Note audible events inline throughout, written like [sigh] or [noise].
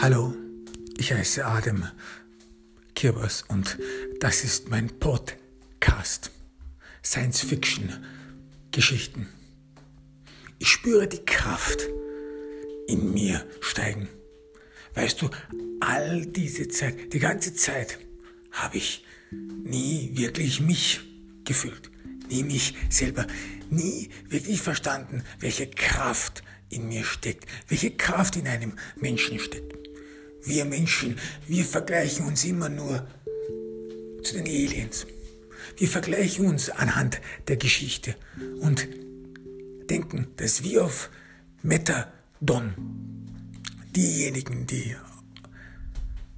Hallo, ich heiße Adam Kirbers und das ist mein Podcast Science Fiction Geschichten. Ich spüre die Kraft in mir steigen. Weißt du, all diese Zeit, die ganze Zeit habe ich nie wirklich mich gefühlt, nie mich selber, nie wirklich verstanden, welche Kraft in mir steckt, welche Kraft in einem Menschen steckt. Wir Menschen, wir vergleichen uns immer nur zu den Aliens. Wir vergleichen uns anhand der Geschichte und denken, dass wir auf Metadon, diejenigen, die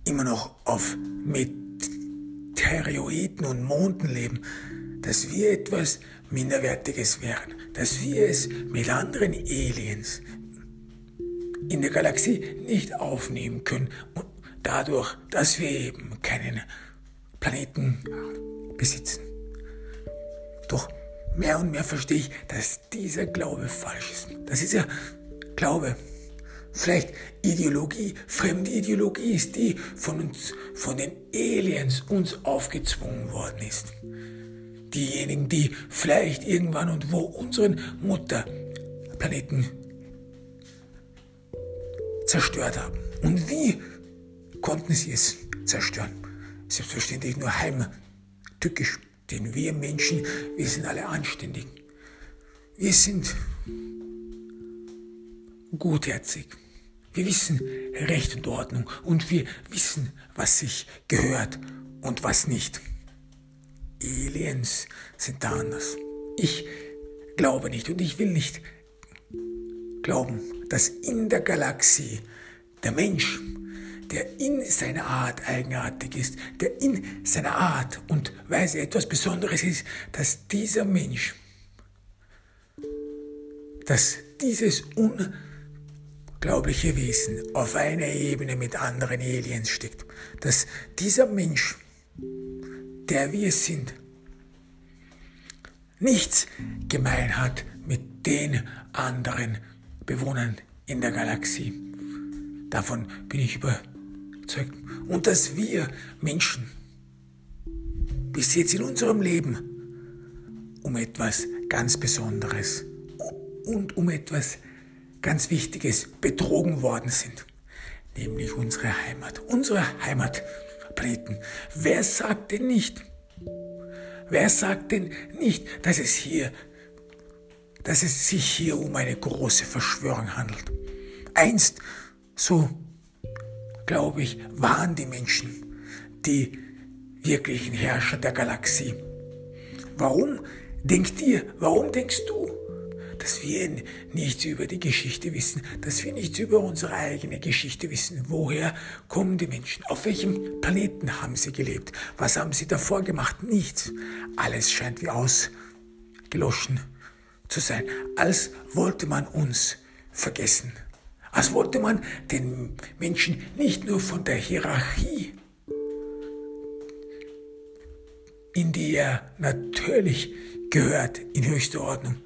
immer noch auf Meteoroiden und Monden leben, dass wir etwas Minderwertiges wären, dass wir es mit anderen Aliens in der Galaxie nicht aufnehmen können und dadurch, dass wir eben keinen Planeten besitzen. Doch mehr und mehr verstehe ich, dass dieser Glaube falsch ist. Das ist ja Glaube. Vielleicht Ideologie, fremde Ideologie ist die von uns, von den Aliens uns aufgezwungen worden ist. Diejenigen, die vielleicht irgendwann und wo unseren Mutterplaneten zerstört haben. Und wie konnten sie es zerstören? Selbstverständlich nur heimtückisch, denn wir Menschen, wir sind alle anständig. Wir sind gutherzig. Wir wissen Recht und Ordnung und wir wissen, was sich gehört und was nicht. Aliens sind da anders. Ich glaube nicht und ich will nicht glauben, dass in der Galaxie der Mensch, der in seiner Art eigenartig ist, der in seiner Art und Weise etwas Besonderes ist, dass dieser Mensch, dass dieses unglaubliche Wesen auf einer Ebene mit anderen Aliens steckt, dass dieser Mensch, der wir sind, nichts gemein hat mit den anderen Bewohnern in der Galaxie. Davon bin ich überzeugt. Und dass wir Menschen bis jetzt in unserem Leben um etwas ganz Besonderes und um etwas ganz Wichtiges betrogen worden sind, nämlich unsere Heimat, unsere Heimatplaneten. Wer sagt denn nicht, wer sagt denn nicht, dass es hier dass es sich hier um eine große Verschwörung handelt. Einst, so glaube ich, waren die Menschen die wirklichen Herrscher der Galaxie. Warum denkt ihr, warum denkst du, dass wir nichts über die Geschichte wissen, dass wir nichts über unsere eigene Geschichte wissen. Woher kommen die Menschen? Auf welchem Planeten haben sie gelebt? Was haben sie davor gemacht? Nichts. Alles scheint wie ausgeloschen zu sein, als wollte man uns vergessen, als wollte man den Menschen nicht nur von der Hierarchie, in die er natürlich gehört, in höchster Ordnung,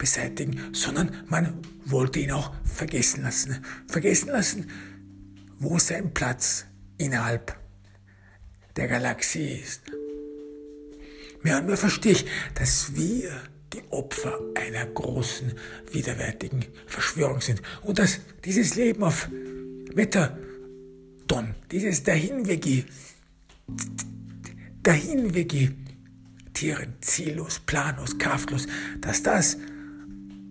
beseitigen, sondern man wollte ihn auch vergessen lassen. Vergessen lassen, wo sein Platz innerhalb der Galaxie ist. Mehr und mehr verstehe ich, dass wir die Opfer einer großen, widerwärtigen Verschwörung sind. Und dass dieses Leben auf Metadon, dieses Dahinwegi, Dahinvegetieren, ziellos, planlos, kraftlos, dass das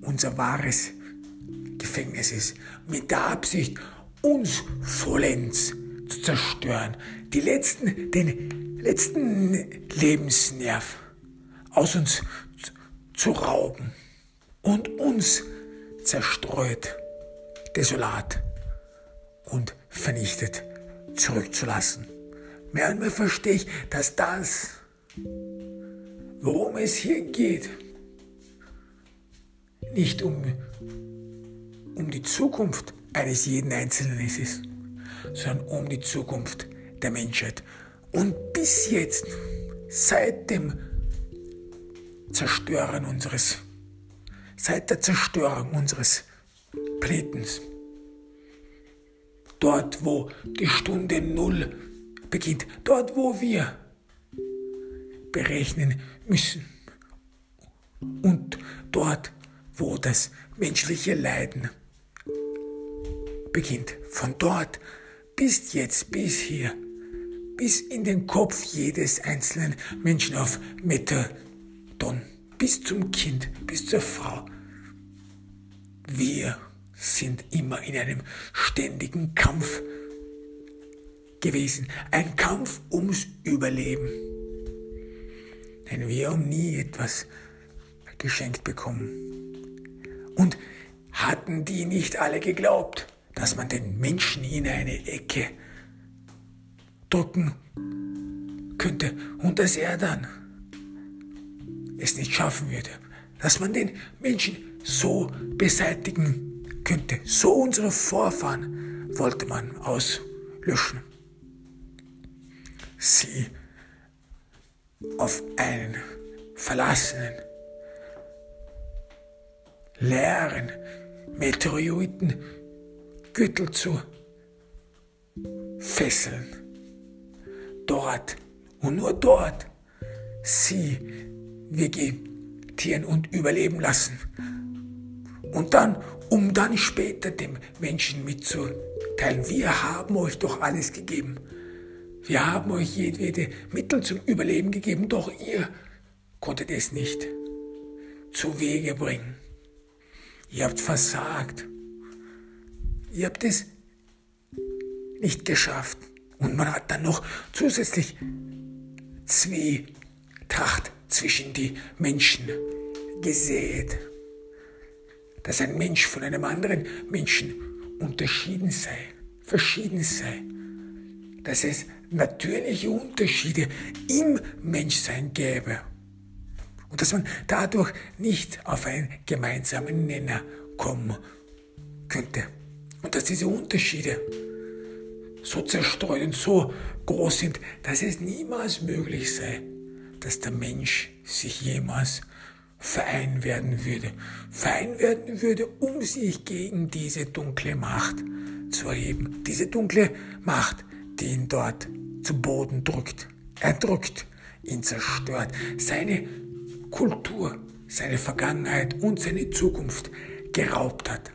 unser wahres Gefängnis ist, mit der Absicht, uns vollends zu zerstören, die letzten, den letzten Lebensnerv aus uns zu rauben. Und uns zerstreut, desolat und vernichtet zurückzulassen. Mehr und mehr verstehe ich, dass das, worum es hier geht, nicht um, um die Zukunft eines jeden Einzelnen ist, sondern um die Zukunft der Menschheit. Und bis jetzt, seit dem Zerstören unseres, seit der Zerstörung unseres Planetens dort wo die Stunde Null beginnt, dort wo wir berechnen müssen und dort wo das menschliche Leiden beginnt. Von dort bis jetzt, bis hier, bis in den Kopf jedes einzelnen Menschen auf Metaton, bis zum Kind, bis zur Frau. Wir sind immer in einem ständigen Kampf gewesen. Ein Kampf ums Überleben. Denn wir haben nie etwas geschenkt bekommen. Und hatten die nicht alle geglaubt, dass man den Menschen in eine Ecke drücken könnte und dass er dann es nicht schaffen würde, dass man den Menschen so beseitigen könnte. So unsere Vorfahren wollte man auslöschen. Sie auf einen verlassenen, leeren Meteoriten Gürtel zu fesseln. Dort und nur dort sie vegetieren und überleben lassen. Und dann, um dann später dem Menschen mitzuteilen, wir haben euch doch alles gegeben. Wir haben euch jedwede Mittel zum Überleben gegeben, doch ihr konntet es nicht zu Wege bringen. Ihr habt versagt. Ihr habt es nicht geschafft. Und man hat dann noch zusätzlich Zwietracht zwischen die Menschen gesät. Dass ein Mensch von einem anderen Menschen unterschieden sei, verschieden sei. Dass es natürliche Unterschiede im Menschsein gäbe. Und dass man dadurch nicht auf einen gemeinsamen Nenner kommen könnte. Und dass diese Unterschiede so zerstreut und so groß sind, dass es niemals möglich sei, dass der Mensch sich jemals verein werden würde. Verein werden würde, um sich gegen diese dunkle Macht zu erheben. Diese dunkle Macht, die ihn dort zu Boden drückt. Er drückt, ihn zerstört, seine Kultur, seine Vergangenheit und seine Zukunft geraubt hat.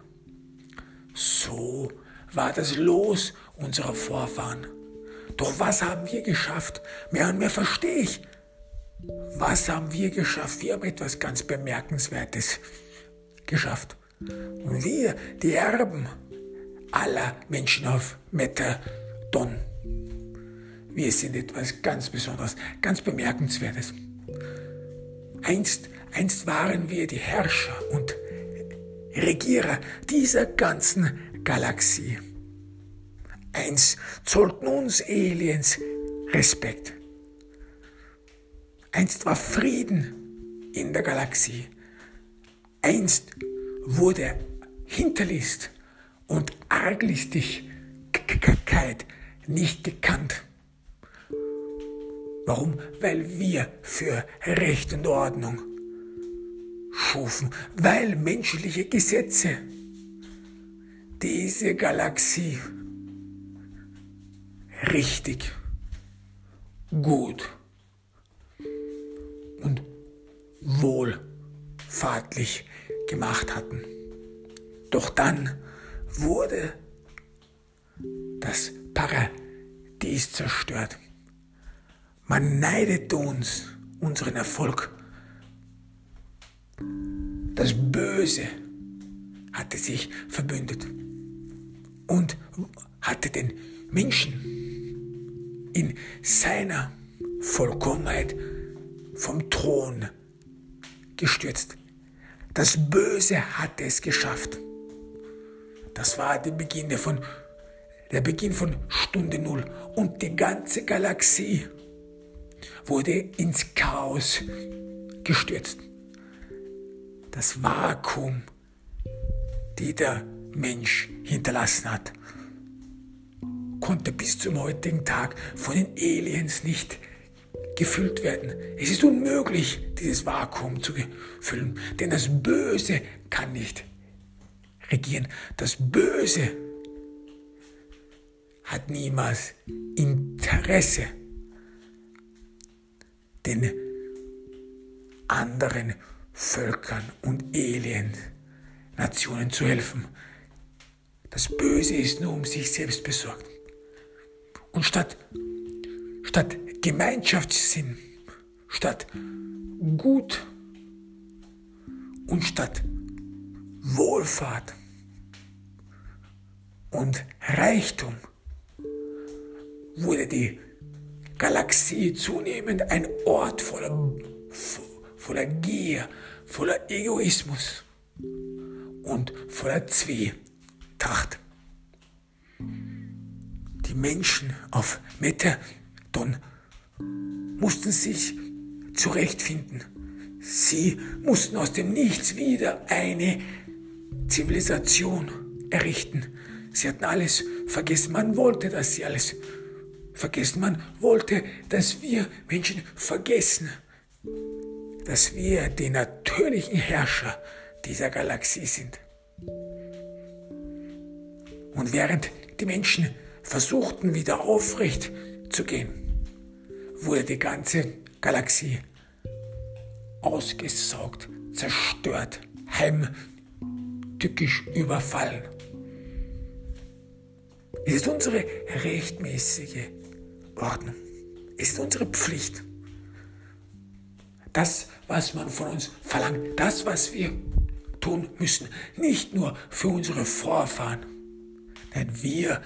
So war das Los unserer Vorfahren. Doch was haben wir geschafft? Mehr und mehr verstehe ich. Was haben wir geschafft? Wir haben etwas ganz Bemerkenswertes geschafft. Und wir, die Erben aller Menschen auf Metadon, wir sind etwas ganz Besonderes, ganz Bemerkenswertes. Einst, einst waren wir die Herrscher und Regierer dieser ganzen Galaxie. Einst zollten uns Aliens Respekt. Einst war Frieden in der Galaxie. Einst wurde Hinterlist und Arglistigkeit nicht gekannt. Warum? Weil wir für Recht und Ordnung schufen, weil menschliche Gesetze diese Galaxie richtig, gut und wohlfahrtlich gemacht hatten. Doch dann wurde das Paradies zerstört. Man neidet uns unseren Erfolg. Das Böse hatte sich verbündet und hatte den Menschen in seiner Vollkommenheit vom Thron gestürzt. Das Böse hatte es geschafft. Das war der Beginn von, der Beginn von Stunde Null und die ganze Galaxie wurde ins Chaos gestürzt. Das Vakuum, die der Mensch hinterlassen hat, konnte bis zum heutigen Tag von den Aliens nicht gefüllt werden. Es ist unmöglich, dieses Vakuum zu füllen, denn das Böse kann nicht regieren. Das Böse hat niemals Interesse, den anderen Völkern und Alien Nationen zu helfen. Das Böse ist nur um sich selbst besorgt. Und statt, statt Gemeinschaftssinn, statt Gut und statt Wohlfahrt und Reichtum wurde die Galaxie zunehmend ein Ort voller, voller Gier, voller Egoismus und voller Zwietracht. Die Menschen auf Metadon mussten sich zurechtfinden. Sie mussten aus dem Nichts wieder eine Zivilisation errichten. Sie hatten alles vergessen. Man wollte, dass sie alles vergessen. Man wollte, dass wir Menschen vergessen, dass wir die natürlichen Herrscher dieser Galaxie sind. Und während die Menschen versuchten, wieder aufrecht zu gehen, wurde die ganze Galaxie ausgesaugt, zerstört, heimtückisch überfallen. Es ist unsere rechtmäßige Ordnung. Es ist unsere Pflicht. Das, was man von uns verlangt, das, was wir tun müssen, nicht nur für unsere Vorfahren, denn wir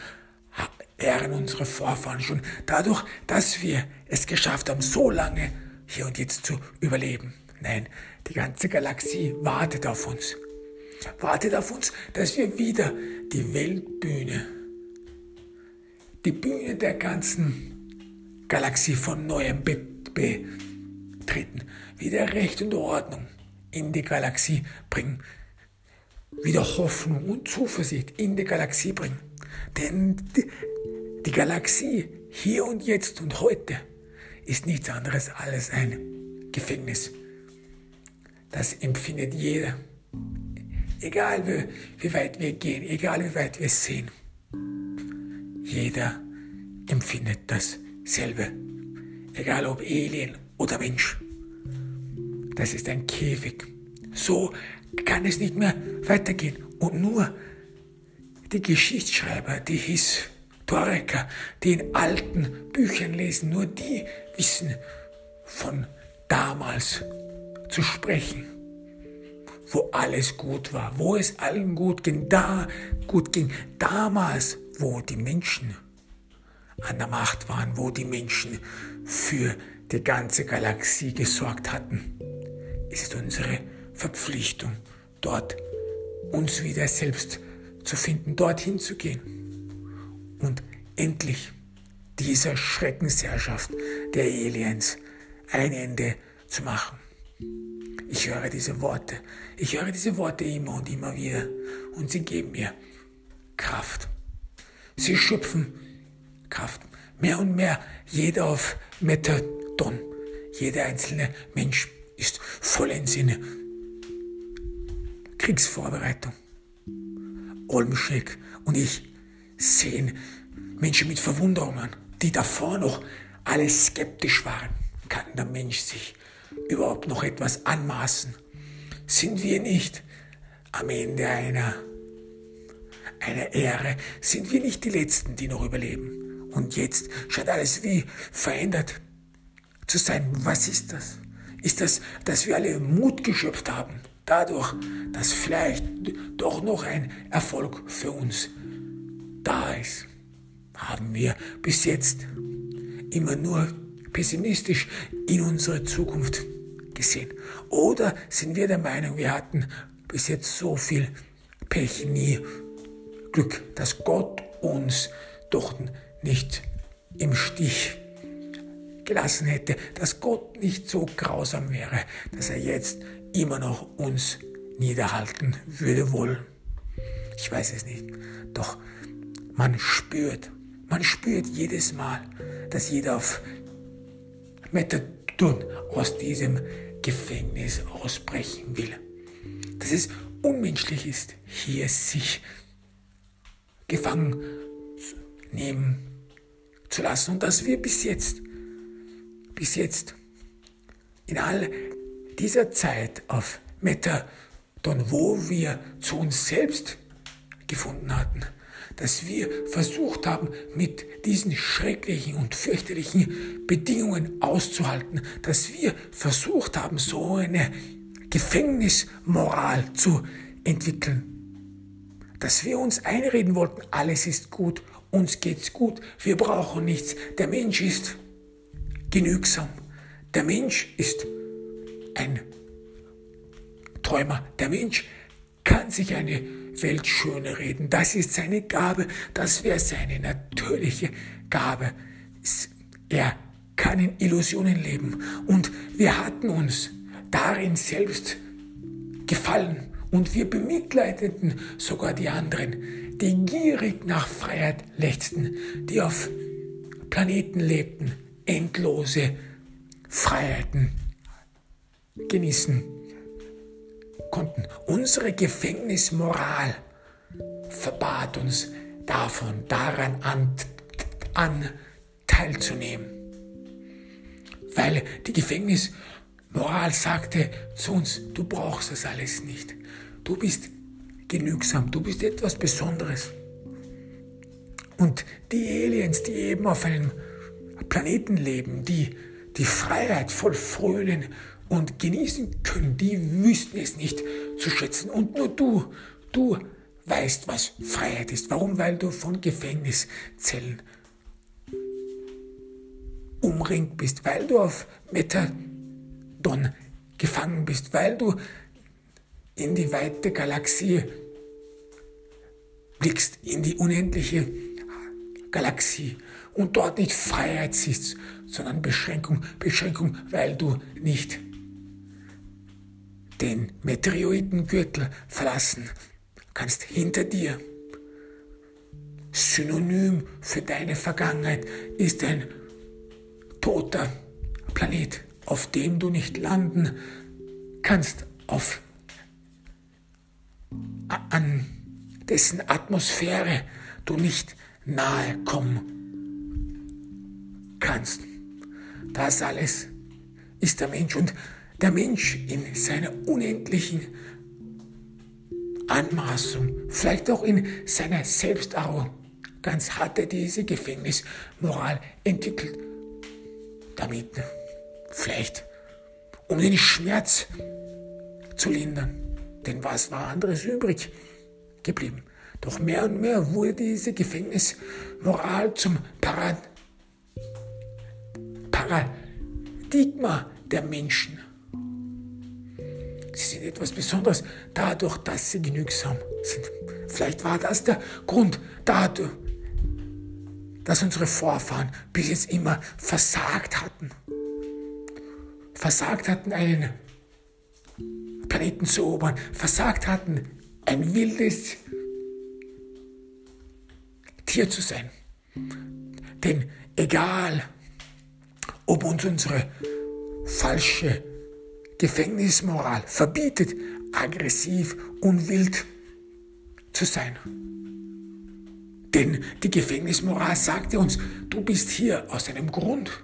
ehren unsere Vorfahren schon dadurch, dass wir es geschafft haben, so lange hier und jetzt zu überleben. Nein, die ganze Galaxie wartet auf uns. Wartet auf uns, dass wir wieder die Weltbühne, die Bühne der ganzen Galaxie von neuem betreten. Wieder Recht und Ordnung in die Galaxie bringen. Wieder Hoffnung und Zuversicht in die Galaxie bringen. Denn die, die Galaxie hier und jetzt und heute ist nichts anderes als ein Gefängnis. Das empfindet jeder. Egal wie, wie weit wir gehen, egal wie weit wir sehen. Jeder empfindet dasselbe. Egal ob Alien oder Mensch. Das ist ein Käfig. So kann es nicht mehr weitergehen. Und nur die Geschichtsschreiber, die Historiker, die in alten Büchern lesen, nur die wissen von damals zu sprechen, wo alles gut war, wo es allen gut ging, da gut ging, damals, wo die Menschen an der Macht waren, wo die Menschen für die ganze Galaxie gesorgt hatten, ist unsere Verpflichtung, dort uns wieder selbst zu finden, dorthin zu gehen und endlich dieser Schreckensherrschaft der Aliens ein Ende zu machen. Ich höre diese Worte. Ich höre diese Worte immer und immer wieder. Und sie geben mir Kraft. Sie schöpfen Kraft. Mehr und mehr. Jeder auf Methadon. Jeder einzelne Mensch ist voll in Sinne. Kriegsvorbereitung. Olmschek und ich sehen Menschen mit Verwunderung an, die davor noch alle skeptisch waren. Kann der Mensch sich überhaupt noch etwas anmaßen? Sind wir nicht am Ende einer, einer Ehre? Sind wir nicht die Letzten, die noch überleben? Und jetzt scheint alles wie verändert zu sein. Was ist das? Ist das, dass wir alle Mut geschöpft haben? Dadurch, dass vielleicht doch noch ein Erfolg für uns da ist, haben wir bis jetzt immer nur pessimistisch in unsere Zukunft gesehen? Oder sind wir der Meinung, wir hatten bis jetzt so viel Pech, nie Glück, dass Gott uns doch nicht im Stich gelassen hätte, dass Gott nicht so grausam wäre, dass er jetzt immer noch uns niederhalten würde wollen. Ich weiß es nicht. Doch man spürt, man spürt jedes Mal, dass jeder auf Methadon aus diesem Gefängnis ausbrechen will. Dass es unmenschlich ist, hier sich gefangen nehmen zu lassen. Und dass wir bis jetzt, bis jetzt in all dieser Zeit auf Methadon, wo wir zu uns selbst gefunden hatten, dass wir versucht haben, mit diesen schrecklichen und fürchterlichen Bedingungen auszuhalten, dass wir versucht haben, so eine Gefängnismoral zu entwickeln, dass wir uns einreden wollten, alles ist gut, uns geht's gut, wir brauchen nichts, der Mensch ist genügsam, der Mensch ist ein Träumer, der Mensch kann sich eine Welt schöner reden, das ist seine Gabe, das wäre seine natürliche Gabe. Er kann in Illusionen leben. Und wir hatten uns darin selbst gefallen. Und wir bemitleideten sogar die anderen, die gierig nach Freiheit lechzten, die auf Planeten lebten, endlose Freiheiten genießen konnten. Unsere Gefängnismoral verbat uns davon, daran an, an teilzunehmen. Weil die Gefängnismoral sagte zu uns, du brauchst das alles nicht. Du bist genügsam, du bist etwas Besonderes. Und die Aliens, die eben auf einem Planeten leben, die die Freiheit voll frönen und genießen können, die wüssten es nicht zu schätzen. Und nur du, du weißt, was Freiheit ist. Warum? Weil du von Gefängniszellen umringt bist, weil du auf Methadon gefangen bist, weil du in die weite Galaxie blickst, in die unendliche Galaxie und dort nicht Freiheit siehst, sondern Beschränkung, Beschränkung, weil du nicht den Meteoritengürtel verlassen kannst hinter dir. Synonym für deine Vergangenheit ist ein toter Planet, auf dem du nicht landen kannst, auf an dessen Atmosphäre du nicht nahe kommen kannst. Das alles ist der Mensch und der Mensch in seiner unendlichen Anmaßung, vielleicht auch in seiner Selbstarroganz hat er diese Gefängnismoral entwickelt, damit vielleicht um den Schmerz zu lindern. Denn was war anderes übrig geblieben? Doch mehr und mehr wurde diese Gefängnismoral zum Parad Paradigma der Menschen. Sie sind etwas Besonderes dadurch, dass sie genügsam sind. Vielleicht war das der Grund dadurch, dass unsere Vorfahren bis jetzt immer versagt hatten. Versagt hatten, einen Planeten zu erobern, versagt hatten, ein wildes Tier zu sein. Denn egal, ob uns unsere falsche Gefängnismoral verbietet, aggressiv und wild zu sein. Denn die Gefängnismoral sagte uns, du bist hier aus einem Grund.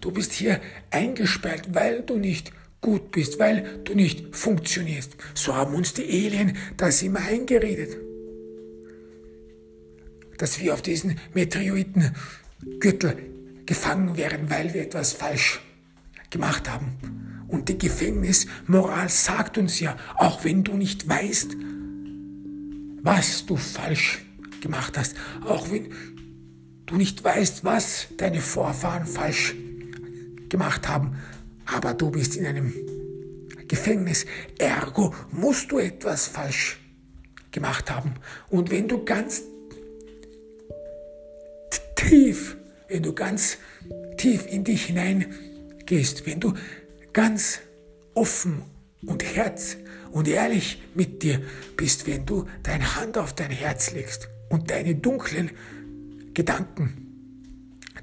Du bist hier eingesperrt, weil du nicht gut bist, weil du nicht funktionierst. So haben uns die Alien das immer eingeredet. Dass wir auf diesen Meteoritengürtel gefangen wären, weil wir etwas falsch gemacht haben. Und die Gefängnismoral sagt uns ja, auch wenn du nicht weißt, was du falsch gemacht hast, auch wenn du nicht weißt, was deine Vorfahren falsch gemacht haben, aber du bist in einem Gefängnis. Ergo musst du etwas falsch gemacht haben. Und wenn du ganz tief, wenn du ganz tief in dich hineingehst, wenn du ganz offen und Herz und ehrlich mit dir bist, wenn du deine Hand auf dein Herz legst und deine dunklen Gedanken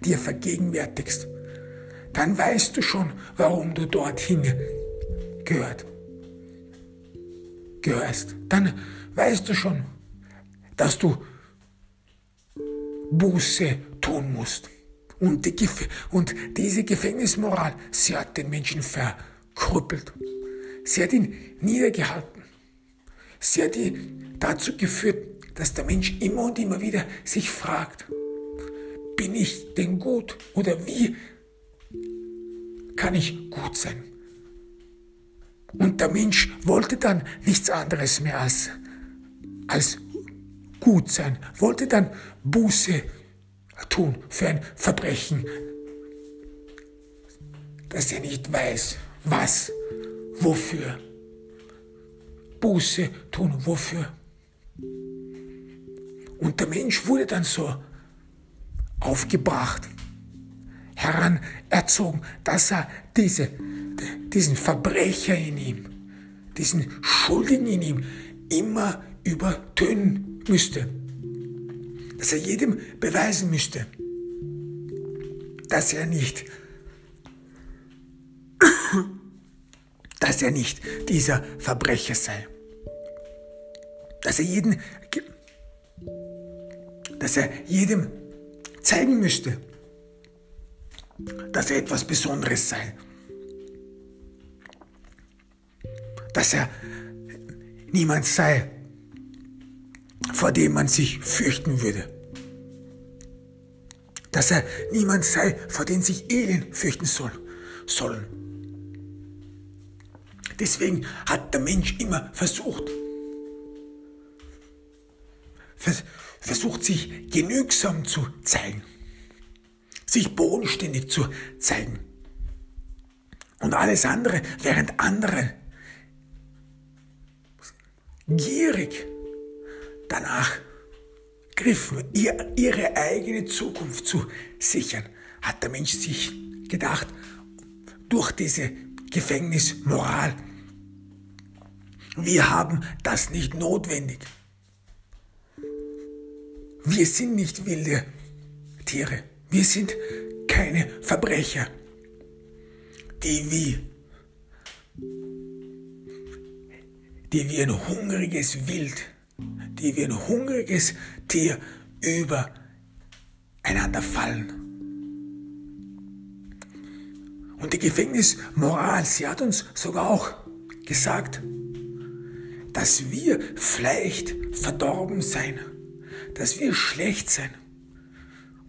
dir vergegenwärtigst, dann weißt du schon, warum du dorthin gehört, gehörst. Dann weißt du schon, dass du Buße tun musst. Und, die, und diese Gefängnismoral, sie hat den Menschen verkrüppelt. Sie hat ihn niedergehalten. Sie hat ihn dazu geführt, dass der Mensch immer und immer wieder sich fragt, bin ich denn gut oder wie kann ich gut sein? Und der Mensch wollte dann nichts anderes mehr als, als gut sein, wollte dann Buße tun für ein Verbrechen, dass er nicht weiß, was, wofür. Buße tun, wofür. Und der Mensch wurde dann so aufgebracht, heranerzogen, dass er diese, diesen Verbrecher in ihm, diesen Schuldigen in ihm immer übertönen müsste. Dass er jedem beweisen müsste, dass er nicht, [coughs] dass er nicht dieser Verbrecher sei. Dass er jeden, dass er jedem zeigen müsste, dass er etwas Besonderes sei. Dass er niemand sei, vor dem man sich fürchten würde. Dass er niemand sei, vor dem sich Elend fürchten soll, sollen. Deswegen hat der Mensch immer versucht, versucht sich genügsam zu zeigen, sich bodenständig zu zeigen. Und alles andere, während andere gierig danach griffen, ihr, ihre eigene Zukunft zu sichern, hat der Mensch sich gedacht, durch diese Gefängnismoral, wir haben das nicht notwendig. Wir sind nicht wilde Tiere. Wir sind keine Verbrecher, die wie, die wie ein hungriges Wild, die wie ein hungriges Tier übereinander fallen. Und die Gefängnismoral, sie hat uns sogar auch gesagt, dass wir vielleicht verdorben sein dass wir schlecht sind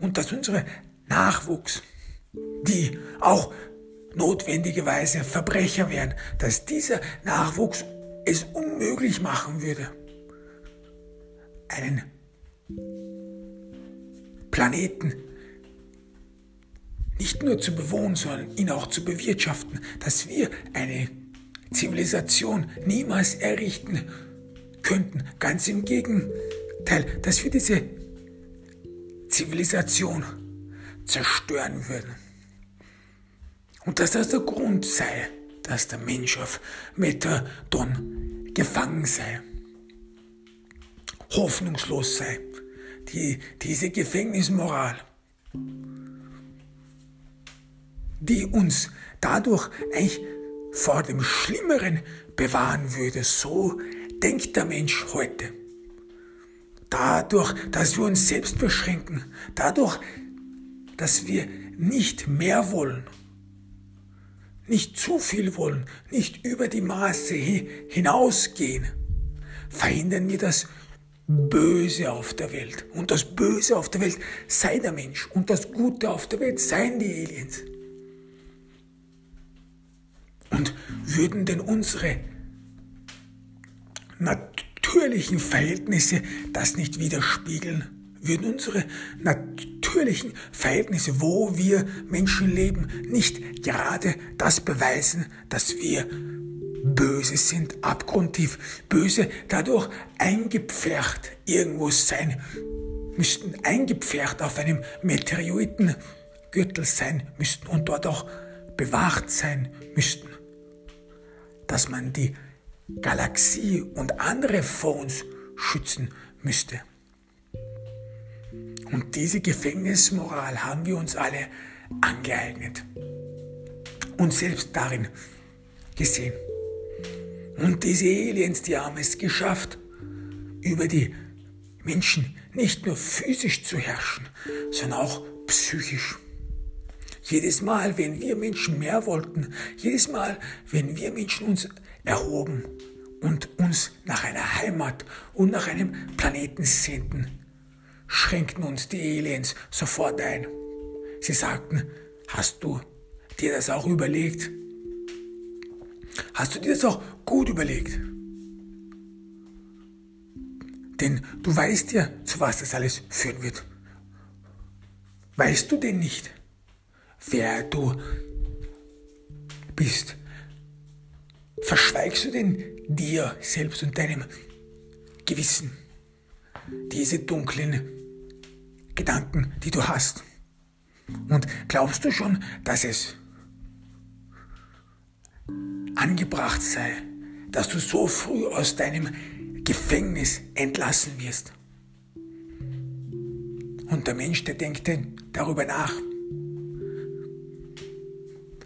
und dass unsere Nachwuchs, die auch notwendigerweise Verbrecher wären, dass dieser Nachwuchs es unmöglich machen würde, einen Planeten nicht nur zu bewohnen, sondern ihn auch zu bewirtschaften, dass wir eine Zivilisation niemals errichten könnten. Ganz im Gegenteil Teil, dass wir diese Zivilisation zerstören würden. Und dass das der Grund sei, dass der Mensch auf Methadon gefangen sei, hoffnungslos sei, die, diese Gefängnismoral, die uns dadurch eigentlich vor dem Schlimmeren bewahren würde. So denkt der Mensch heute. Dadurch, dass wir uns selbst beschränken, dadurch, dass wir nicht mehr wollen, nicht zu viel wollen, nicht über die Maße hinausgehen, verhindern wir das Böse auf der Welt. Und das Böse auf der Welt sei der Mensch und das Gute auf der Welt seien die Aliens. Und würden denn unsere Natur natürlichen Verhältnisse das nicht widerspiegeln? Würden unsere natürlichen Verhältnisse, wo wir Menschen leben, nicht gerade das beweisen, dass wir böse sind, abgrundtief böse, dadurch eingepfercht irgendwo sein müssten, eingepfercht auf einem Meteoritengürtel sein müssten und dort auch bewacht sein müssten, dass man die Galaxie und andere Phones schützen müsste. Und diese Gefängnismoral haben wir uns alle angeeignet und selbst darin gesehen. Und diese Aliens, die haben es geschafft, über die Menschen nicht nur physisch zu herrschen, sondern auch psychisch. Jedes Mal, wenn wir Menschen mehr wollten, jedes Mal, wenn wir Menschen uns erhoben und uns nach einer Heimat und nach einem Planeten sehnten, schränkten uns die Aliens sofort ein. Sie sagten, hast du dir das auch überlegt? Hast du dir das auch gut überlegt? Denn du weißt ja, zu was das alles führen wird. Weißt du denn nicht, wer du bist? Verschweigst du denn dir selbst und deinem Gewissen diese dunklen Gedanken, die du hast? Und glaubst du schon, dass es angebracht sei, dass du so früh aus deinem Gefängnis entlassen wirst? Und der Mensch, der denkt darüber nach.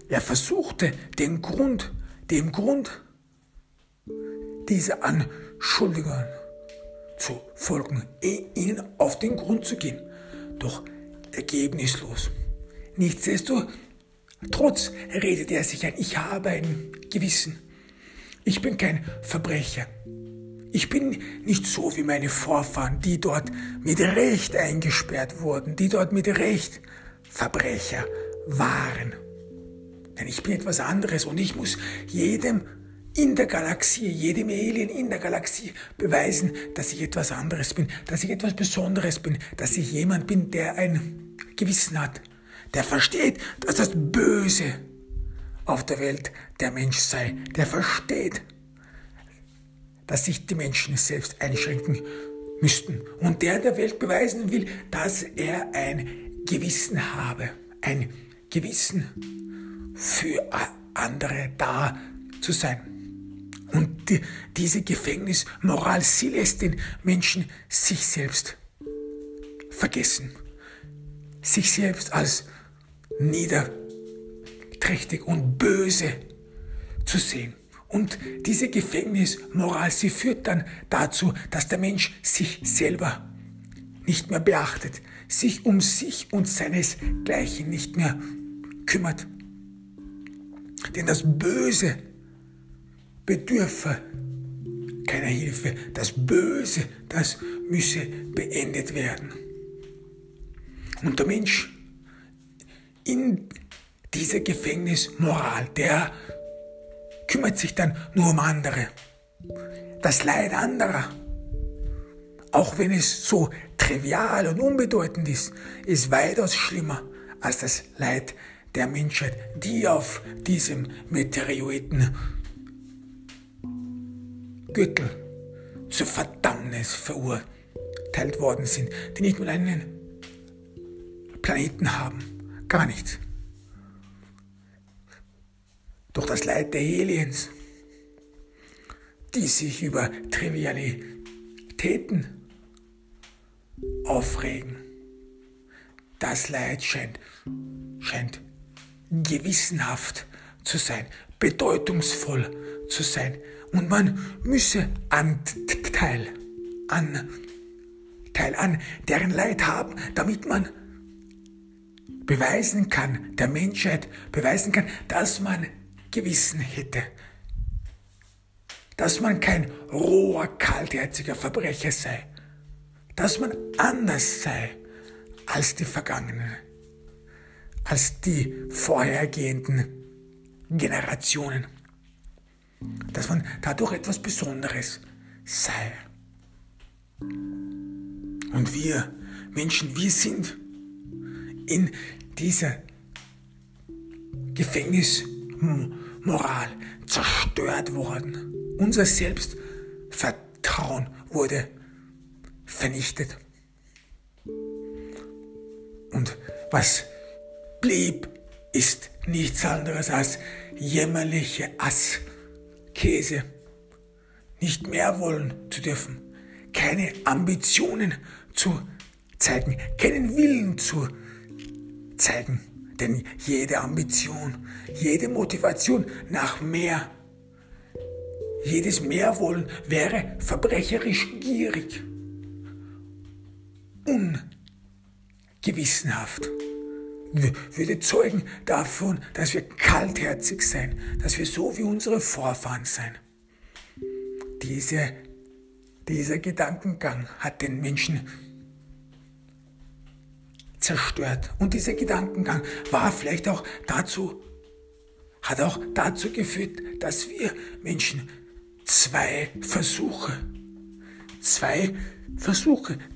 Er versuchte den Grund, dem Grund dieser Anschuldigungen zu folgen, ihnen auf den Grund zu gehen. Doch ergebnislos. Nichtsdestotrotz redet er sich ein, ich habe ein Gewissen. Ich bin kein Verbrecher. Ich bin nicht so wie meine Vorfahren, die dort mit Recht eingesperrt wurden, die dort mit Recht Verbrecher waren. Denn ich bin etwas anderes und ich muss jedem in der Galaxie, jedem Alien in der Galaxie beweisen, dass ich etwas anderes bin, dass ich etwas Besonderes bin, dass ich jemand bin, der ein Gewissen hat, der versteht, dass das Böse auf der Welt der Mensch sei, der versteht, dass sich die Menschen selbst einschränken müssten und der der Welt beweisen will, dass er ein Gewissen habe, ein Gewissen für andere da zu sein. Und die, diese Gefängnismoral, sie lässt den Menschen sich selbst vergessen. Sich selbst als niederträchtig und böse zu sehen. Und diese Gefängnismoral, sie führt dann dazu, dass der Mensch sich selber nicht mehr beachtet, sich um sich und seinesgleichen nicht mehr kümmert. Denn das Böse bedürfe keiner Hilfe. Das Böse, das müsse beendet werden. Und der Mensch in dieser Gefängnismoral, der kümmert sich dann nur um andere. Das Leid anderer, auch wenn es so trivial und unbedeutend ist, ist weitaus schlimmer als das Leid der Menschheit, die auf diesem Meteoriten Gürtel zur Verdammnis verurteilt worden sind, die nicht mal einen Planeten haben. Gar nichts. Doch das Leid der Aliens, die sich über Trivialitäten aufregen, das Leid scheint, scheint gewissenhaft zu sein, bedeutungsvoll zu sein, und man müsse Anteil an, Teil an deren Leid haben, damit man beweisen kann, der Menschheit beweisen kann, dass man Gewissen hätte. Dass man kein roher, kaltherziger Verbrecher sei. Dass man anders sei als die Vergangenen, als die vorhergehenden Generationen dass man dadurch etwas Besonderes sei. Und wir Menschen, wir sind in dieser Gefängnismoral zerstört worden. Unser Selbstvertrauen wurde vernichtet. Und was blieb, ist nichts anderes als jämmerliche Ass Käse. Nicht mehr wollen zu dürfen, keine Ambitionen zu zeigen, keinen Willen zu zeigen. Denn jede Ambition, jede Motivation nach mehr, jedes Mehrwollen wäre verbrecherisch gierig gewissenhaft. Würde zeugen davon, dass wir kaltherzig sein, dass wir so wie unsere Vorfahren sein. Diese, dieser Gedankengang hat den Menschen zerstört. Und dieser Gedankengang war vielleicht auch dazu, hat auch dazu geführt, dass wir Menschen zwei Versuche, zwei Versuche,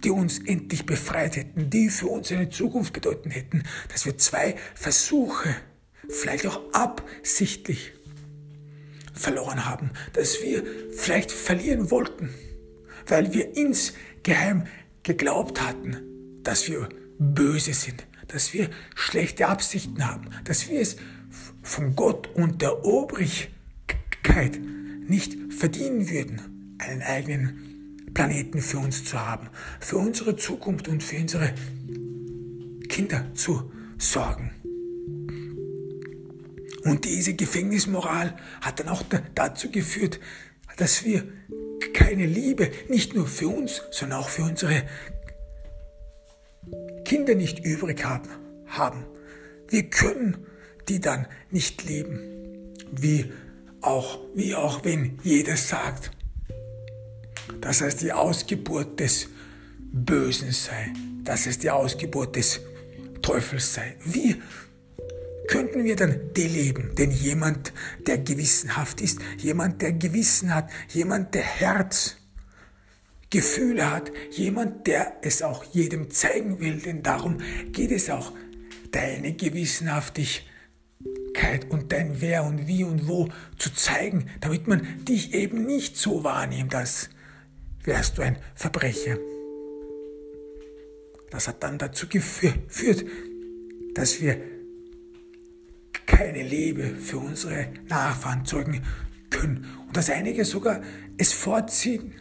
die uns endlich befreit hätten, die für uns eine Zukunft bedeuten hätten, dass wir zwei Versuche, vielleicht auch absichtlich verloren haben, dass wir vielleicht verlieren wollten, weil wir insgeheim geglaubt hatten, dass wir böse sind, dass wir schlechte Absichten haben, dass wir es von Gott und der Obrigkeit nicht verdienen würden, einen eigenen Planeten für uns zu haben, für unsere Zukunft und für unsere Kinder zu sorgen. Und diese Gefängnismoral hat dann auch dazu geführt, dass wir keine Liebe nicht nur für uns, sondern auch für unsere Kinder nicht übrig haben. Wir können die dann nicht lieben, wie auch, wie auch wenn jeder sagt, dass es die Ausgeburt des Bösen sei, dass es die Ausgeburt des Teufels sei. Wie könnten wir dann die leben? Denn jemand, der gewissenhaft ist, jemand, der Gewissen hat, jemand, der Herz, Gefühle hat, jemand, der es auch jedem zeigen will, denn darum geht es auch, deine Gewissenhaftigkeit und dein Wer und Wie und Wo zu zeigen, damit man dich eben nicht so wahrnimmt, als wärst du ein Verbrecher. Das hat dann dazu geführt, dass wir keine Liebe für unsere Nachfahren zeugen können und dass einige sogar es vorziehen,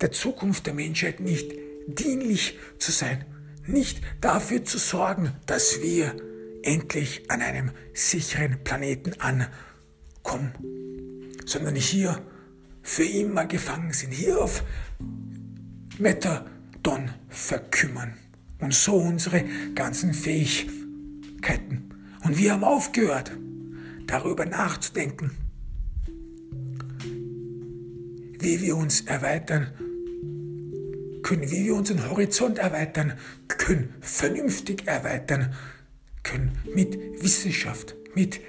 der Zukunft der Menschheit nicht dienlich zu sein, nicht dafür zu sorgen, dass wir endlich an einem sicheren Planeten ankommen, sondern hier für immer gefangen sind, hier auf Metadon verkümmern und so unsere ganzen Fähigkeiten. Und wir haben aufgehört, darüber nachzudenken, wie wir uns erweitern können, wie wir unseren Horizont erweitern können, vernünftig erweitern können mit Wissenschaft, mit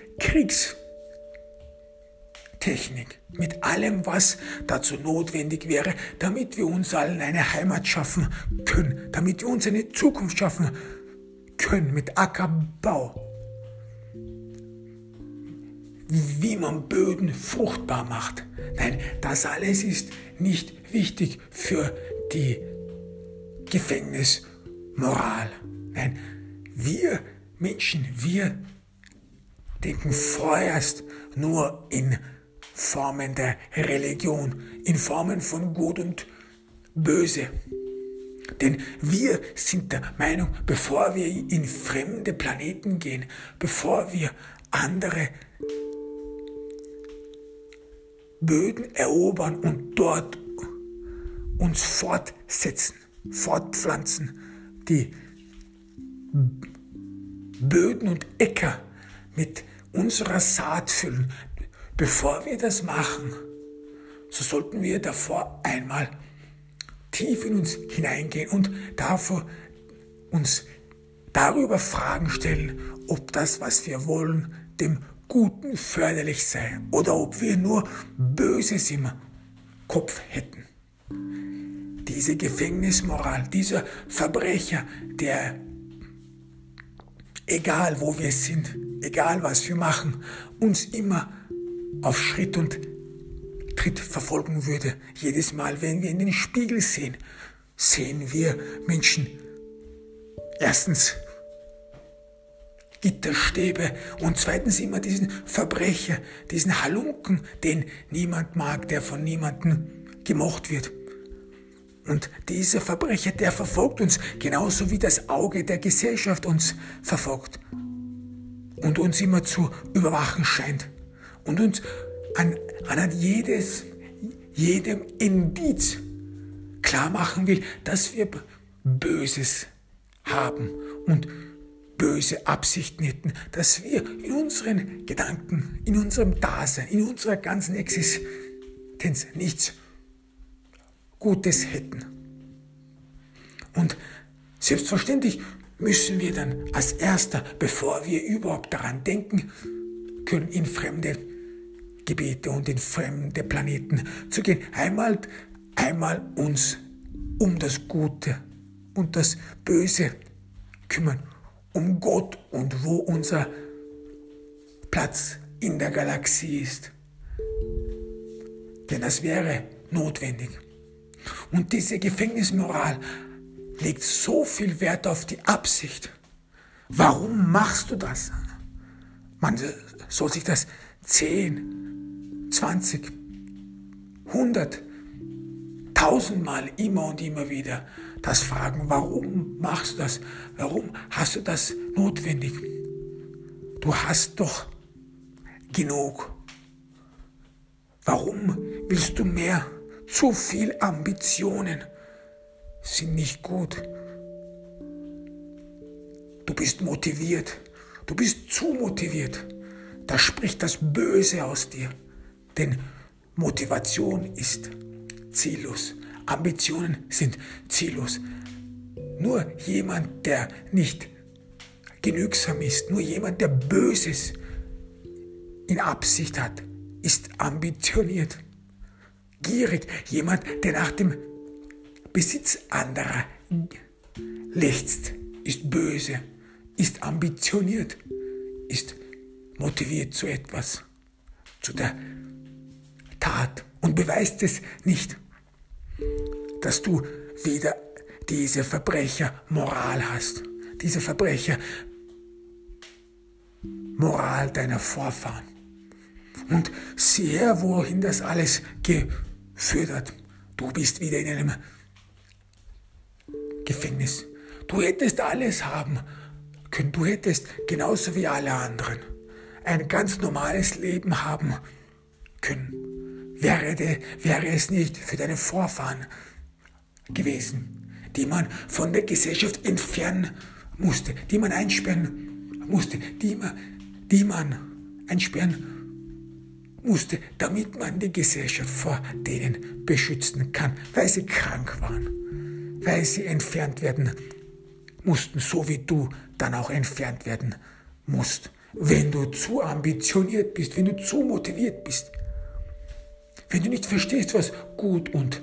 Kriegstechnik, mit allem, was dazu notwendig wäre, damit wir uns allen eine Heimat schaffen können, damit wir uns eine Zukunft schaffen können mit Ackerbau, wie man Böden fruchtbar macht. Nein, das alles ist nicht wichtig für die Gefängnismoral. Nein, wir Menschen, wir denken vorerst nur in Formen der Religion, in Formen von Gut und Böse. Denn wir sind der Meinung, bevor wir in fremde Planeten gehen, bevor wir andere Böden erobern und dort uns fortsetzen, fortpflanzen, die Böden und Äcker mit unserer Saat füllen. Bevor wir das machen, so sollten wir davor einmal tief in uns hineingehen und davor uns darüber Fragen stellen, ob das, was wir wollen, dem Guten förderlich sei oder ob wir nur Böses im Kopf hätten. Diese Gefängnismoral, dieser Verbrecher, der, egal wo wir sind, egal was wir machen, uns immer auf Schritt und Tritt verfolgen würde. Jedes Mal, wenn wir in den Spiegel sehen, sehen wir Menschen. Erstens Gitterstäbe und zweitens immer diesen Verbrecher, diesen Halunken, den niemand mag, der von niemandem gemocht wird. Und dieser Verbrecher, der verfolgt uns, genauso wie das Auge der Gesellschaft uns verfolgt und uns immer zu überwachen scheint und uns an, an jedes, jedem Indiz klar machen will, dass wir Böses haben und böse Absichten hätten, dass wir in unseren Gedanken, in unserem Dasein, in unserer ganzen Existenz nichts Gutes hätten. Und selbstverständlich müssen wir dann als Erster, bevor wir überhaupt daran denken können, in fremde Gebiete und in fremde Planeten zu gehen, einmal, einmal uns um das Gute und das Böse kümmern, um Gott und wo unser Platz in der Galaxie ist. Denn das wäre notwendig. Und diese Gefängnismoral legt so viel Wert auf die Absicht. Warum machst du das? Man soll sich das 10, 20, 100, tausendmal immer und immer wieder das fragen, warum machst du das? Warum hast du das notwendig? Du hast doch genug. Warum willst du mehr? Zu viel Ambitionen sind nicht gut. Du bist motiviert. Du bist zu motiviert. Da spricht das Böse aus dir. Denn Motivation ist ziellos. Ambitionen sind ziellos. Nur jemand, der nicht genügsam ist, nur jemand, der Böses in Absicht hat, ist ambitioniert. Gierig, jemand, der nach dem Besitz anderer lechzt, ist böse, ist ambitioniert, ist motiviert zu etwas, zu der Tat und beweist es nicht, dass du wieder diese Verbrechermoral hast, diese Verbrechermoral deiner Vorfahren. Und sieh her, wohin das alles geführt hat. Du bist wieder in einem Gefängnis. Du hättest alles haben können. Du hättest genauso wie alle anderen ein ganz normales Leben haben können. Wäre, de, wäre es nicht für deine Vorfahren gewesen, die man von der Gesellschaft entfernen musste, die man einsperren musste, die man, die man einsperren musste, damit man die Gesellschaft vor denen beschützen kann, weil sie krank waren weil sie entfernt werden mussten, so wie du dann auch entfernt werden musst. Wenn du zu ambitioniert bist, wenn du zu motiviert bist, wenn du nicht verstehst, was gut und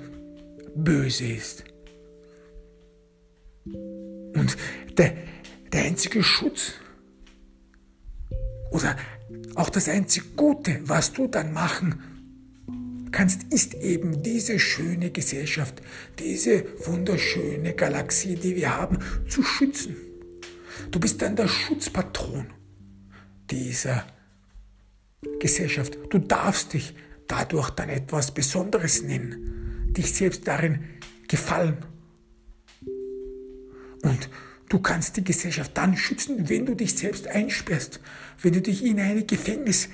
böse ist. Und der, der einzige Schutz oder auch das einzige Gute, was du dann machen kannst, ist eben diese schöne Gesellschaft, diese wunderschöne Galaxie, die wir haben, zu schützen. Du bist dann der Schutzpatron dieser Gesellschaft. Du darfst dich dadurch dann etwas Besonderes nennen, dich selbst darin gefallen. Und du kannst die Gesellschaft dann schützen, wenn du dich selbst einsperrst, wenn du dich in eine Gefängniszelle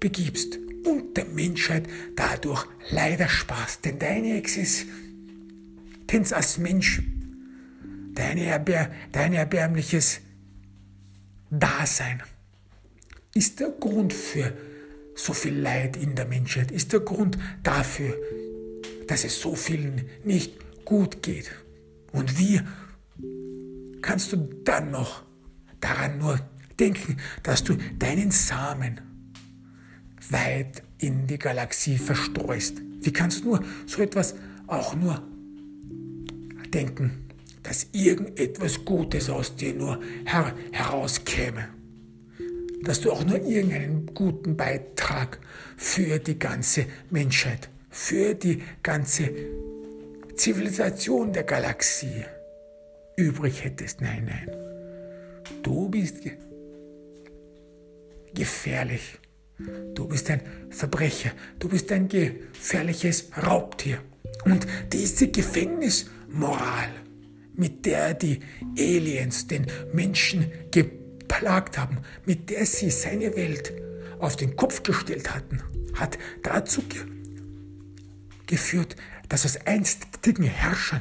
begibst und der Menschheit dadurch leider Spaß. Denn deine Existenz als Mensch, deine Erbär, dein erbärmliches Dasein ist der Grund für so viel Leid in der Menschheit, ist der Grund dafür, dass es so vielen nicht gut geht. Und wie kannst du dann noch daran nur denken, dass du deinen Samen weit in die Galaxie verstreust. Wie kannst du nur so etwas auch nur denken, dass irgendetwas Gutes aus dir nur her herauskäme? Dass du auch nur irgendeinen guten Beitrag für die ganze Menschheit, für die ganze Zivilisation der Galaxie übrig hättest. Nein, nein. Du bist gefährlich Du bist ein Verbrecher, du bist ein gefährliches Raubtier. Und diese Gefängnismoral, mit der die Aliens den Menschen geplagt haben, mit der sie seine Welt auf den Kopf gestellt hatten, hat dazu ge geführt, dass aus einstigen Herrschern,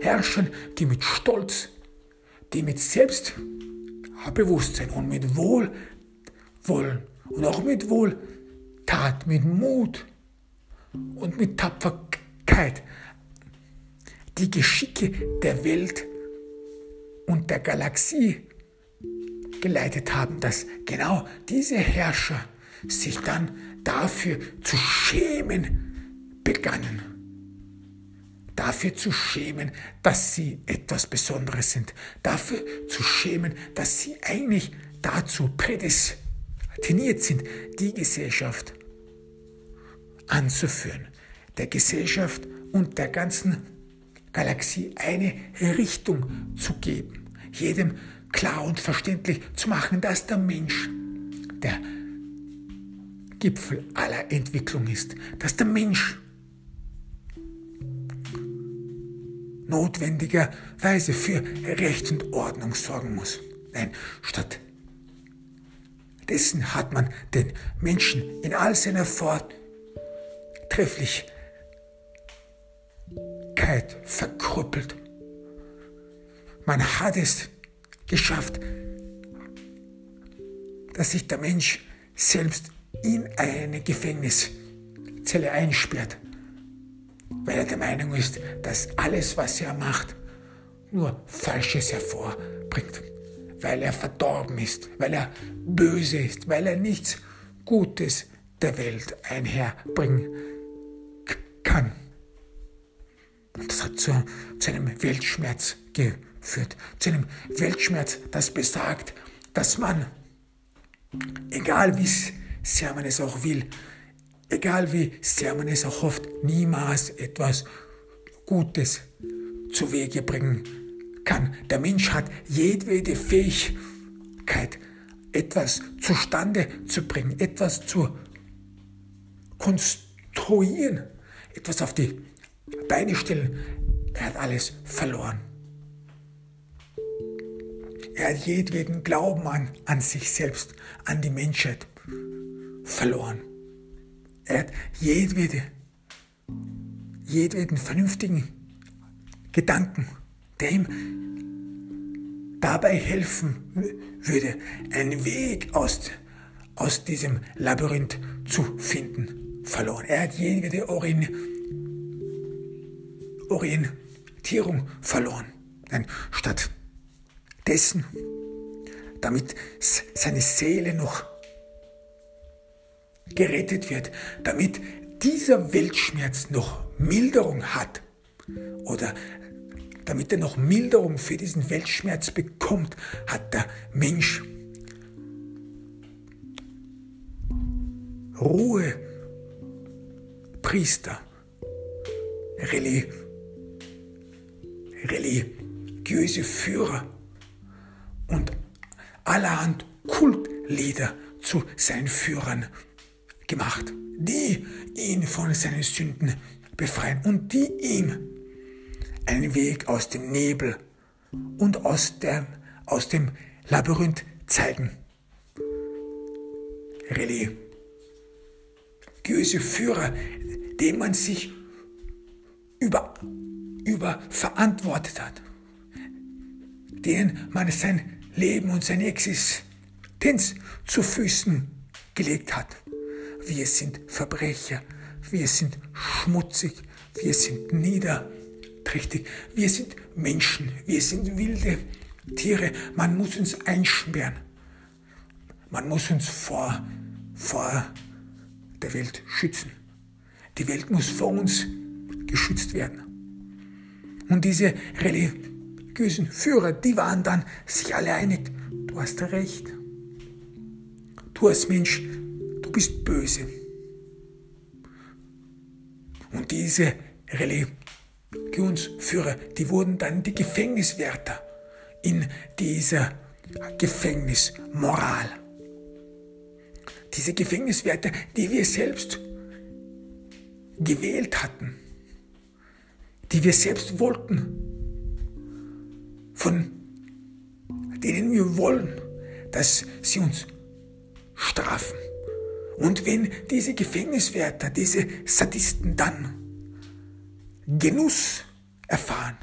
Herrschern, die mit Stolz, die mit Selbstbewusstsein und mit Wohlwollen und auch mit Wohltat, mit Mut und mit Tapferkeit die Geschicke der Welt und der Galaxie geleitet haben, dass genau diese Herrscher sich dann dafür zu schämen begannen. Dafür zu schämen, dass sie etwas Besonderes sind. Dafür zu schämen, dass sie eigentlich dazu prädestiniert sind, die Gesellschaft anzuführen. Der Gesellschaft und der ganzen Galaxie eine Richtung zu geben. Jedem klar und verständlich zu machen, dass der Mensch der Gipfel aller Entwicklung ist, dass der Mensch notwendigerweise für Recht und Ordnung sorgen muss. Nein, statt dessen hat man den Menschen in all seiner Vortrefflichkeit verkrüppelt. Man hat es geschafft, dass sich der Mensch selbst in eine Gefängniszelle einsperrt, weil er der Meinung ist, dass alles, was er macht, nur Falsches hervorbringt, weil er verdorben ist, weil er böse ist, weil er nichts Gutes der Welt einherbringen kann. Und das hat zu, zu einem Weltschmerz geführt führt zu einem Weltschmerz, das besagt, dass man, egal wie sehr man es auch will, egal wie sehr man es auch hofft, niemals etwas Gutes zu Wege bringen kann. Der Mensch hat jedwede Fähigkeit, etwas zustande zu bringen, etwas zu konstruieren, etwas auf die Beine stellen. Er hat alles verloren. Er hat jedweden Glauben an, an sich selbst, an die Menschheit verloren. Er hat jedwede, jedweden vernünftigen Gedanken, der ihm dabei helfen würde, einen Weg aus, aus diesem Labyrinth zu finden, verloren. Er hat jedwede Orientierung verloren. Denn statt dessen, damit seine Seele noch gerettet wird, damit dieser Weltschmerz noch Milderung hat oder damit er noch Milderung für diesen Weltschmerz bekommt, hat der Mensch Ruhe, Priester, religiöse Führer und allerhand Kultlieder zu seinen Führern gemacht, die ihn von seinen Sünden befreien und die ihm einen Weg aus dem Nebel und aus, der, aus dem Labyrinth zeigen. Religiöse Führer, dem man sich über, über verantwortet hat, denen man sein Leben und seine Existenz zu Füßen gelegt hat. Wir sind Verbrecher, wir sind schmutzig, wir sind niederträchtig, wir sind Menschen, wir sind wilde Tiere. Man muss uns einsperren. Man muss uns vor, vor der Welt schützen. Die Welt muss vor uns geschützt werden. Und diese Religion, religiösen Führer, die waren dann sich alle einig, du hast recht. Du als Mensch, du bist böse. Und diese Religionsführer, die wurden dann die Gefängniswärter in dieser Gefängnismoral. Diese Gefängniswärter, die wir selbst gewählt hatten, die wir selbst wollten, von denen wir wollen, dass sie uns strafen. Und wenn diese Gefängniswärter, diese Sadisten dann Genuss erfahren.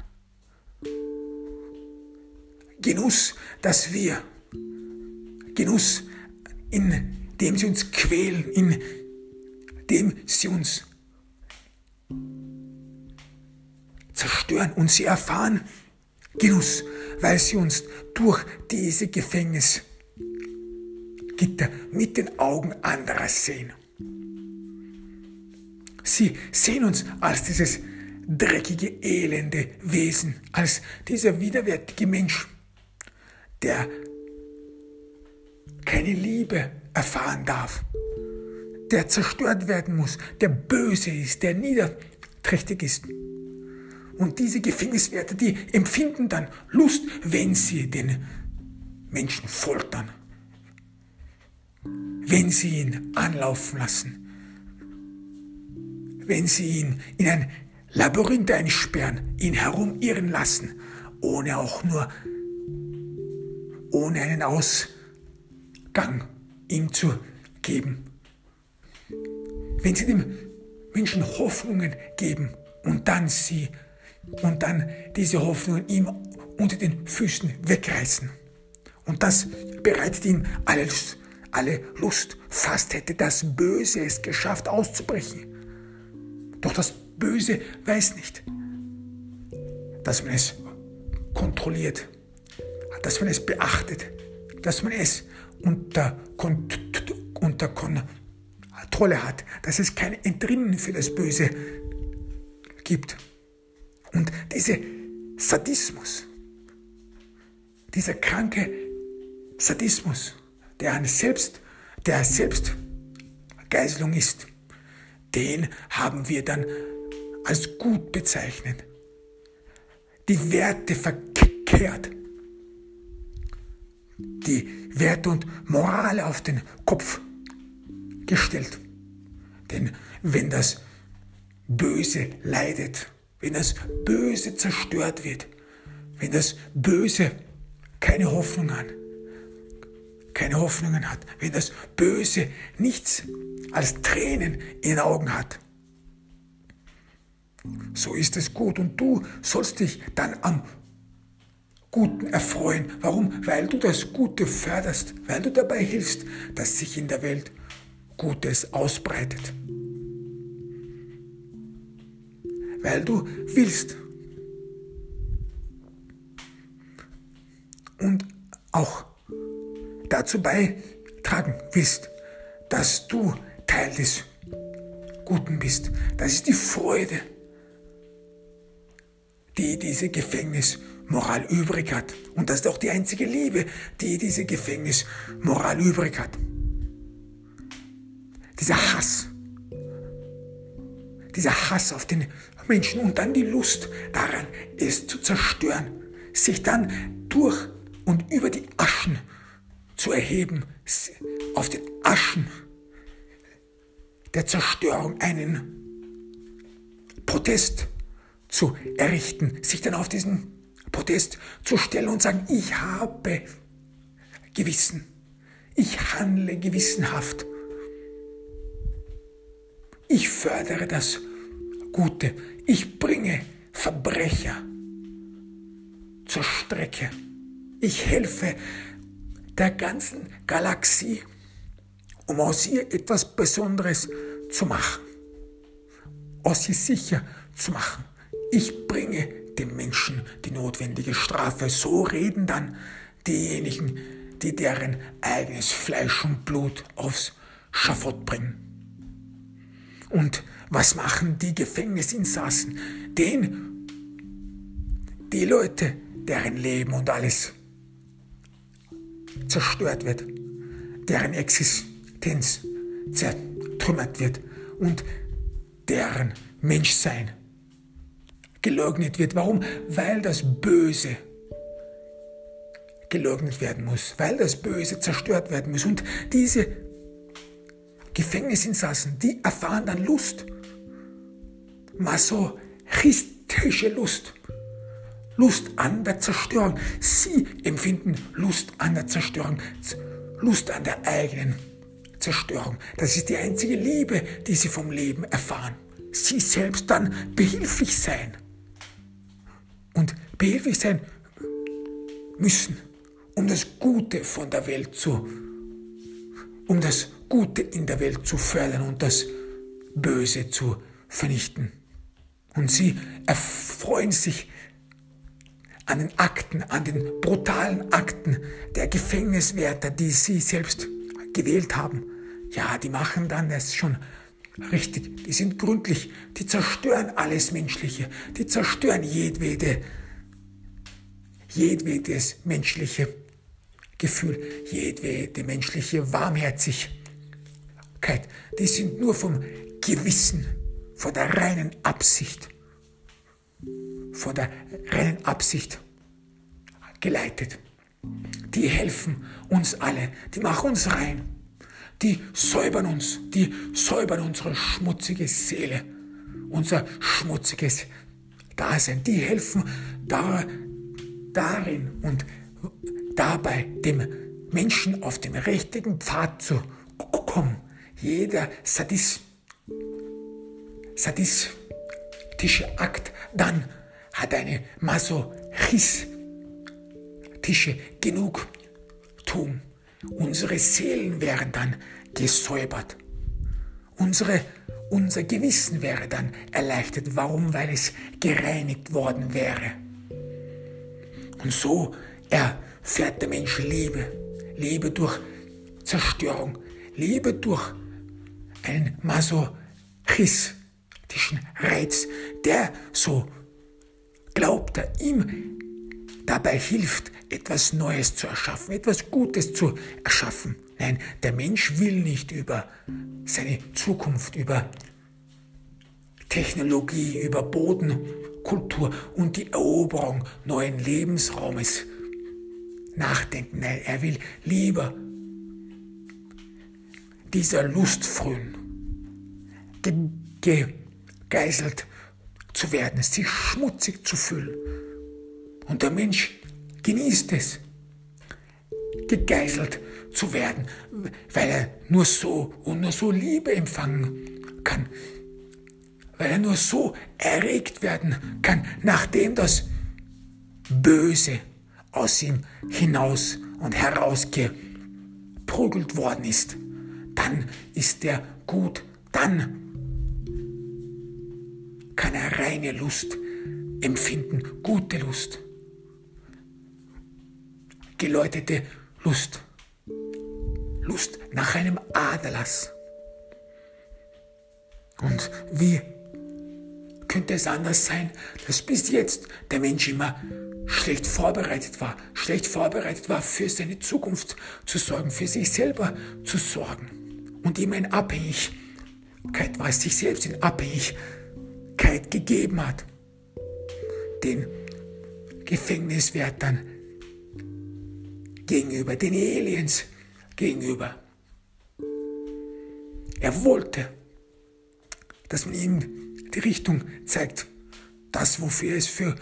Genuss, dass wir, Genuss, in dem sie uns quälen, in dem sie uns zerstören und sie erfahren Genuss, weil sie uns durch diese Gefängnisgitter mit den Augen anderer sehen. Sie sehen uns als dieses dreckige, elende Wesen, als dieser widerwärtige Mensch, der keine Liebe erfahren darf, der zerstört werden muss, der böse ist, der niederträchtig ist. Und diese Gefängniswärter, die empfinden dann Lust, wenn sie den Menschen foltern, wenn sie ihn anlaufen lassen, wenn sie ihn in ein Labyrinth einsperren, ihn herumirren lassen, ohne auch nur, ohne einen Ausgang ihm zu geben. Wenn sie dem Menschen Hoffnungen geben und dann sie und dann diese Hoffnungen ihm unter den Füßen wegreißen. Und das bereitet ihm alle Lust, alle Lust. Fast hätte das Böse es geschafft auszubrechen. Doch das Böse weiß nicht, dass man es kontrolliert, dass man es beachtet, dass man es unter, unter Kontrolle hat, dass es kein Entrinnen für das Böse gibt. Und dieser Sadismus, dieser kranke Sadismus, der eine Selbst, der Selbstgeißelung ist, den haben wir dann als gut bezeichnet. Die Werte verkehrt. Die Werte und Moral auf den Kopf gestellt. Denn wenn das Böse leidet, wenn das Böse zerstört wird, wenn das Böse keine Hoffnung hat, keine Hoffnungen hat, wenn das Böse nichts als Tränen in den Augen hat, so ist es gut und du sollst dich dann am Guten erfreuen. Warum? Weil du das Gute förderst, weil du dabei hilfst, dass sich in der Welt Gutes ausbreitet. Weil du willst. Und auch dazu beitragen willst, dass du Teil des Guten bist. Das ist die Freude, die diese Gefängnismoral übrig hat. Und das ist auch die einzige Liebe, die diese Gefängnismoral übrig hat. Dieser Hass, dieser Hass auf den Menschen und dann die Lust daran, es zu zerstören, sich dann durch und über die Aschen zu erheben, auf den Aschen der Zerstörung einen Protest zu errichten, sich dann auf diesen Protest zu stellen und sagen, ich habe Gewissen, ich handle gewissenhaft, ich fördere das Gute. Ich bringe Verbrecher zur Strecke. Ich helfe der ganzen Galaxie, um aus ihr etwas Besonderes zu machen, aus ihr sicher zu machen. Ich bringe dem Menschen die notwendige Strafe. So reden dann diejenigen, die deren eigenes Fleisch und Blut aufs Schafott bringen. Und was machen die Gefängnisinsassen? Den, die Leute, deren Leben und alles zerstört wird, deren Existenz zertrümmert wird und deren Menschsein geleugnet wird. Warum? Weil das Böse geleugnet werden muss, weil das Böse zerstört werden muss. Und diese Gefängnisinsassen, die erfahren dann Lust. Masochistische Lust. Lust an der Zerstörung. Sie empfinden Lust an der Zerstörung. Lust an der eigenen Zerstörung. Das ist die einzige Liebe, die sie vom Leben erfahren. sie selbst dann behilflich sein. Und behilflich sein müssen, um das Gute von der Welt zu, um das Gute in der Welt zu fördern und das Böse zu vernichten. Und sie erfreuen sich an den Akten, an den brutalen Akten der Gefängniswärter, die sie selbst gewählt haben. Ja, die machen dann es schon richtig, die sind gründlich, die zerstören alles Menschliche, die zerstören jedwede, jedwedes menschliche Gefühl, jedwede menschliche Warmherzigkeit. Die sind nur vom Gewissen, von der reinen Absicht, von der reinen Absicht geleitet. Die helfen uns alle, die machen uns rein die säubern uns, die säubern unsere schmutzige Seele, unser schmutziges Dasein. Die helfen da, darin und dabei, dem Menschen auf dem richtigen Pfad zu kommen. Jeder Sadis, sadistische Akt dann hat eine masochistische Genugtuung. Unsere Seelen wären dann gesäubert. Unsere, unser Gewissen wäre dann erleichtert. Warum? Weil es gereinigt worden wäre. Und so erfährt der Mensch Liebe. Liebe durch Zerstörung. Liebe durch einen masochistischen Reiz, der, so glaubt er, ihm dabei hilft, etwas Neues zu erschaffen, etwas Gutes zu erschaffen. Nein, der Mensch will nicht über seine Zukunft, über Technologie, über Bodenkultur und die Eroberung neuen Lebensraumes nachdenken. Nein, er will lieber dieser Lust frühen, gegeißelt zu werden, sich schmutzig zu fühlen. Und der Mensch genießt es, gegeißelt zu werden, weil er nur so und nur so Liebe empfangen kann, weil er nur so erregt werden kann, nachdem das Böse aus ihm hinaus und herausgeprügelt worden ist. Dann ist er gut, dann kann er reine Lust empfinden, gute Lust geläutete Lust. Lust nach einem Aderlass. Und wie könnte es anders sein, dass bis jetzt der Mensch immer schlecht vorbereitet war, schlecht vorbereitet war, für seine Zukunft zu sorgen, für sich selber zu sorgen und immer in Abhängigkeit war, sich selbst in Abhängigkeit gegeben hat. Den Gefängniswärtern gegenüber, den Aliens gegenüber. Er wollte, dass man ihm die Richtung zeigt, das, wofür es für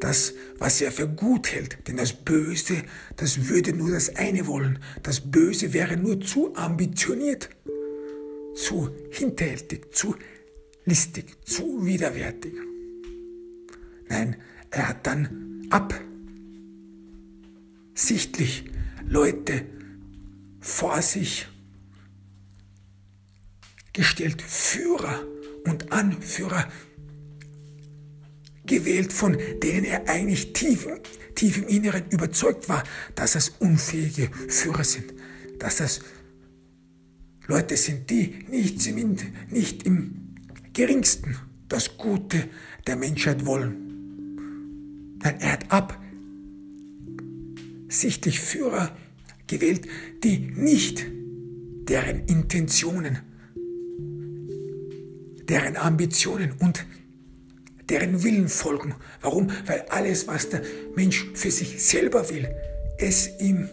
das, was er für gut hält. Denn das Böse, das würde nur das eine wollen. Das Böse wäre nur zu ambitioniert, zu hinterhältig, zu listig, zu widerwärtig. Nein, er hat dann absichtlich Leute vor sich gestellt, Führer und Anführer gewählt, von denen er eigentlich tief, tief im Inneren überzeugt war, dass das unfähige Führer sind, dass das Leute sind, die nicht, nicht im geringsten das Gute der Menschheit wollen. Nein, er hat ab sichtlich Führer gewählt, die nicht deren Intentionen, deren Ambitionen und deren Willen folgen. Warum? Weil alles, was der Mensch für sich selber will, es ihm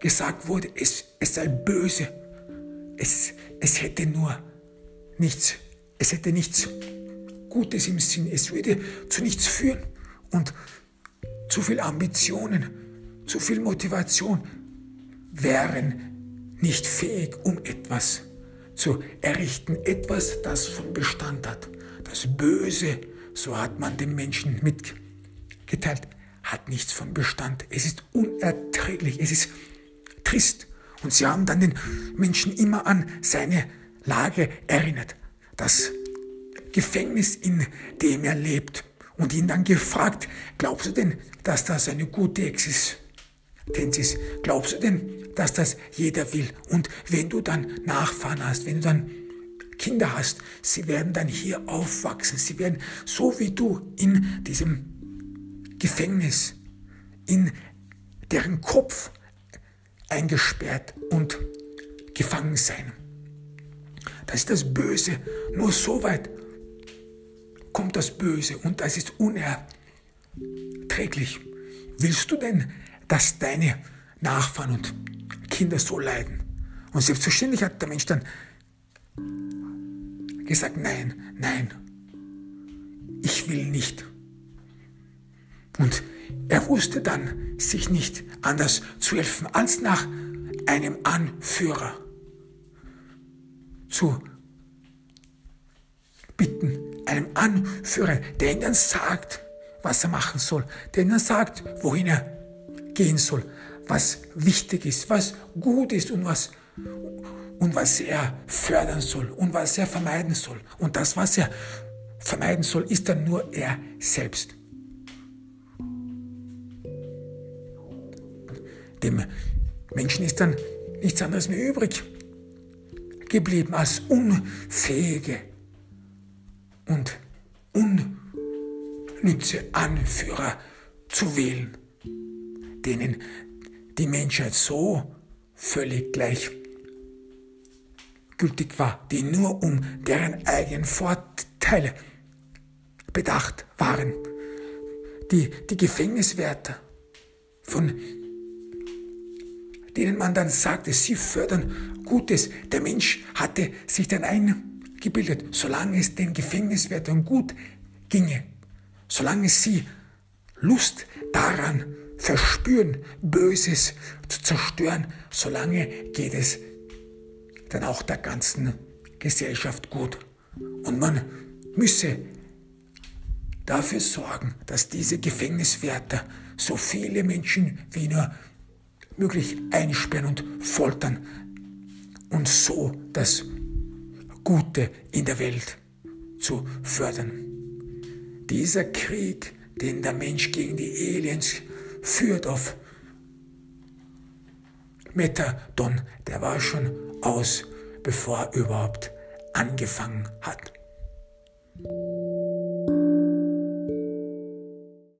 gesagt wurde, es, es sei böse. Es, es hätte nur nichts, es hätte nichts Gutes im Sinn, es würde zu nichts führen. Und zu viel Ambitionen, zu viel Motivation wären nicht fähig, um etwas zu errichten, etwas, das von Bestand hat, Das Böse, so hat man dem Menschen mitgeteilt, hat nichts von Bestand. Es ist unerträglich, es ist trist. Und sie haben dann den Menschen immer an seine Lage erinnert. Das Gefängnis, in dem er lebt. Und ihn dann gefragt, glaubst du denn, dass das eine gute Existenz ist? Glaubst du denn, dass das jeder will? Und wenn du dann Nachfahren hast, wenn du dann Kinder hast, sie werden dann hier aufwachsen. Sie werden so wie du in diesem Gefängnis, in deren Kopf eingesperrt und gefangen sein. Das ist das Böse. Nur so weit kommt das Böse und das ist unerträglich. Willst du denn, dass deine Nachfahren und Kinder so leiden? Und selbstverständlich hat der Mensch dann gesagt, nein, nein, ich will nicht. Und er wusste dann, sich nicht anders zu helfen, als nach einem Anführer zu bitten, einem Anführer, der dann sagt, was er machen soll, der dann sagt, wohin er gehen soll, was wichtig ist, was gut ist und was, und was er fördern soll und was er vermeiden soll. Und das, was er vermeiden soll, ist dann nur er selbst. Dem Menschen ist dann nichts anderes mehr übrig geblieben als unfähige und unnütze Anführer zu wählen, denen die Menschheit so völlig gleichgültig war, die nur um deren eigenen Vorteile bedacht waren. Die, die Gefängniswärter, von denen man dann sagte, sie fördern Gutes. Der Mensch hatte sich dann eingebildet, solange es den Gefängniswärtern gut ginge, solange sie Lust daran verspüren, Böses zu zerstören, solange geht es dann auch der ganzen Gesellschaft gut. Und man müsse dafür sorgen, dass diese Gefängniswärter so viele Menschen wie nur möglich einsperren und foltern und so das Gute in der Welt zu fördern. Dieser Krieg, den der Mensch gegen die Aliens führt auf Methadon, der war schon aus, bevor er überhaupt angefangen hat.